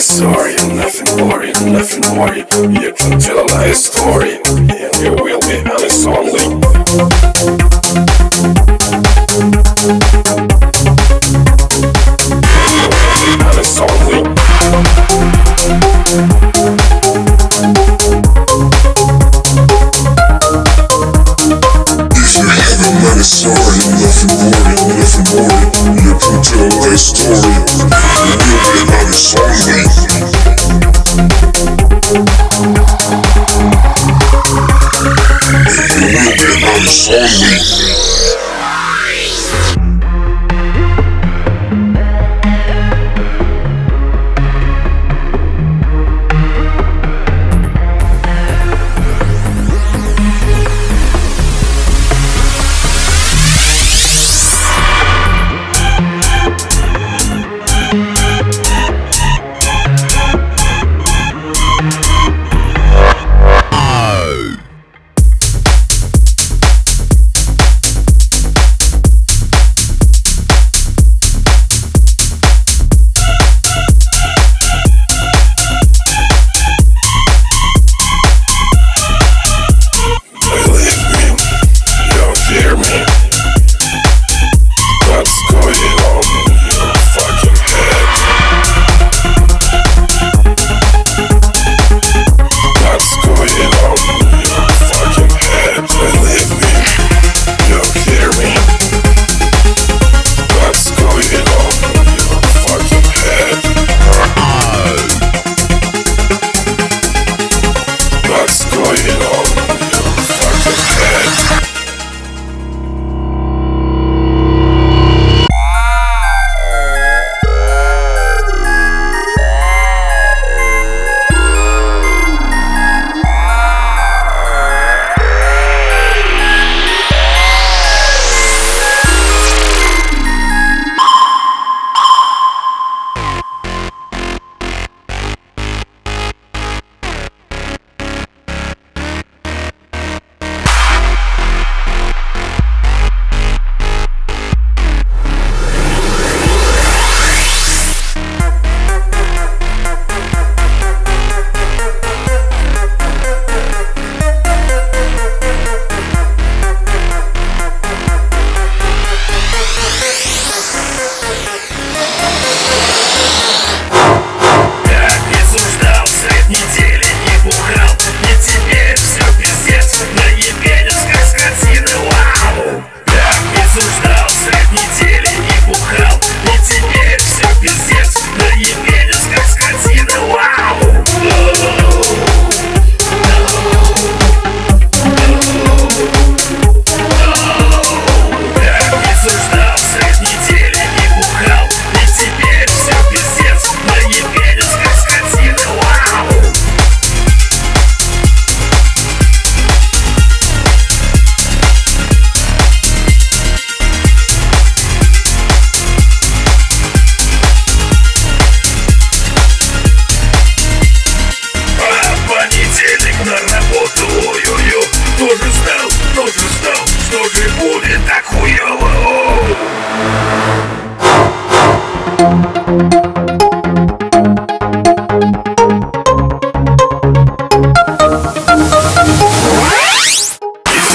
Sorry, nothing boring, nothing more. You can tell a lie, story, and you will be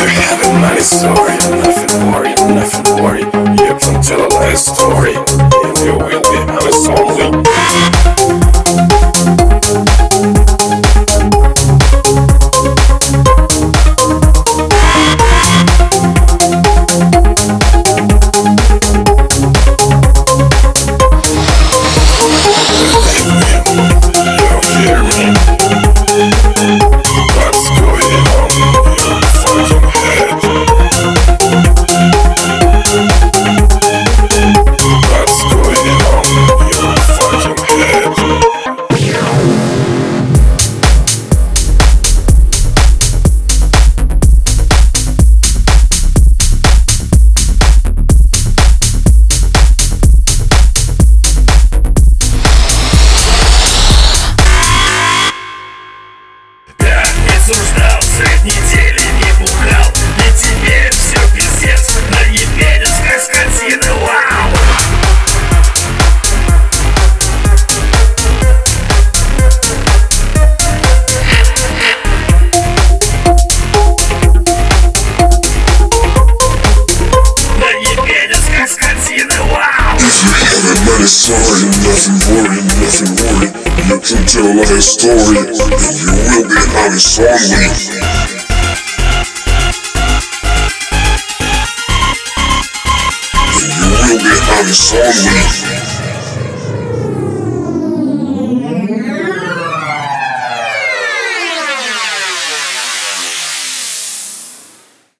You're happy, money story. Nothing worry, nothing worry. You can tell a lie story, and you will be honest only. Nothing worry, nothing worry. You can tell a story, and you will be honest only. And you will be honest only.